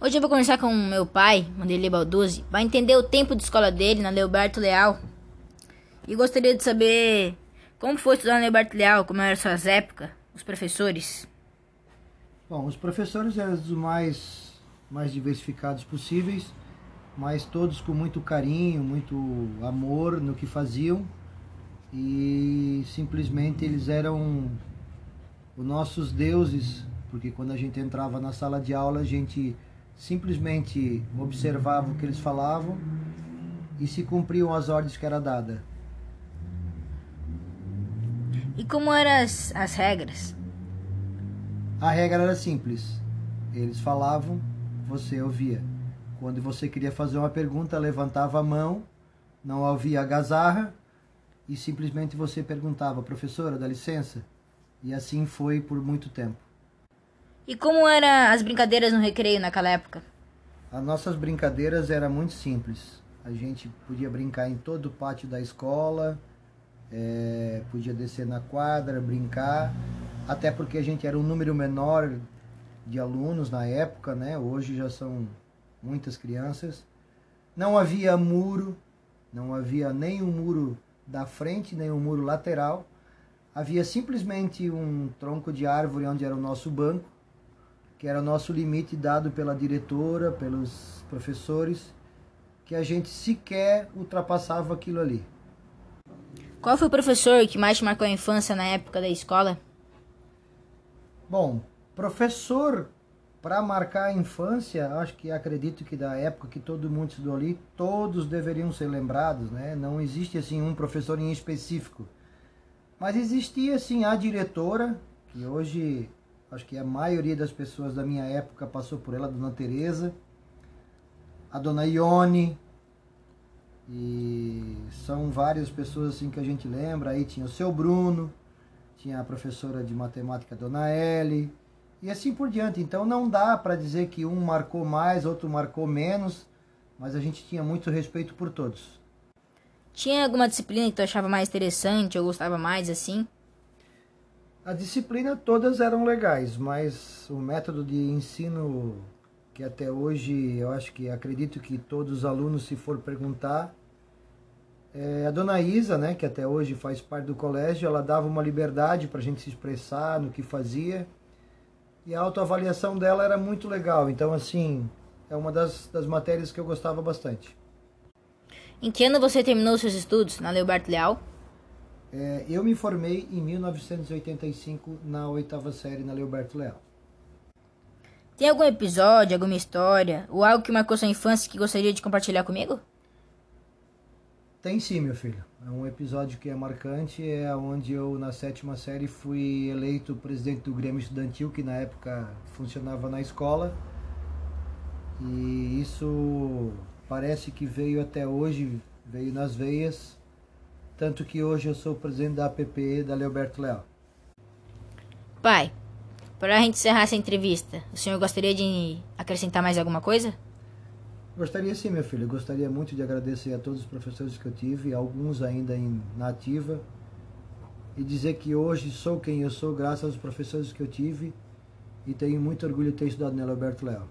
Hoje eu vou conversar com meu pai, Wanderlei Balduzzi, para entender o tempo de escola dele na Leoberto Leal. E gostaria de saber como foi estudar na Leoberto Leal, como eram suas épocas, os professores. Bom, os professores eram os mais, mais diversificados possíveis, mas todos com muito carinho, muito amor no que faziam e simplesmente eles eram os nossos deuses, porque quando a gente entrava na sala de aula a gente simplesmente observava o que eles falavam e se cumpriam as ordens que era dada. E como eram as, as regras? A regra era simples. Eles falavam, você ouvia. Quando você queria fazer uma pergunta, levantava a mão, não ouvia a gazarra e simplesmente você perguntava, professora, dá licença? E assim foi por muito tempo. E como eram as brincadeiras no recreio naquela época? As nossas brincadeiras eram muito simples. A gente podia brincar em todo o pátio da escola, é, podia descer na quadra, brincar, até porque a gente era um número menor de alunos na época, né? Hoje já são muitas crianças. Não havia muro, não havia nem um muro da frente, nem um muro lateral. Havia simplesmente um tronco de árvore onde era o nosso banco que era o nosso limite dado pela diretora, pelos professores, que a gente sequer ultrapassava aquilo ali. Qual foi o professor que mais te marcou a infância na época da escola? Bom, professor para marcar a infância, acho que acredito que da época que todo mundo estudou ali, todos deveriam ser lembrados, né? Não existe assim um professor em específico. Mas existia assim a diretora, que hoje Acho que a maioria das pessoas da minha época passou por ela, a Dona Teresa, a Dona Ione, e são várias pessoas assim que a gente lembra. Aí tinha o seu Bruno, tinha a professora de matemática Dona Ellie, e assim por diante. Então não dá para dizer que um marcou mais, outro marcou menos, mas a gente tinha muito respeito por todos. Tinha alguma disciplina que tu achava mais interessante ou gostava mais assim? A disciplina todas eram legais, mas o método de ensino que até hoje eu acho que acredito que todos os alunos, se for perguntar, é a dona Isa, né, que até hoje faz parte do colégio, ela dava uma liberdade para a gente se expressar no que fazia e a autoavaliação dela era muito legal. Então, assim, é uma das, das matérias que eu gostava bastante. Em que ano você terminou seus estudos na Leoberto Leal? É, eu me formei em 1985 na oitava série na Leoberto Leal. Tem algum episódio, alguma história ou algo que marcou sua infância que gostaria de compartilhar comigo? Tem sim, meu filho. É um episódio que é marcante, é onde eu na sétima série fui eleito presidente do Grêmio Estudantil, que na época funcionava na escola. E isso parece que veio até hoje, veio nas veias tanto que hoje eu sou presidente da APPE da Leoberto Leal. Pai, para a gente encerrar essa entrevista, o senhor gostaria de acrescentar mais alguma coisa? Gostaria sim, meu filho. gostaria muito de agradecer a todos os professores que eu tive, alguns ainda em nativa, e dizer que hoje sou quem eu sou graças aos professores que eu tive e tenho muito orgulho de ter estudado na Leoberto Leal.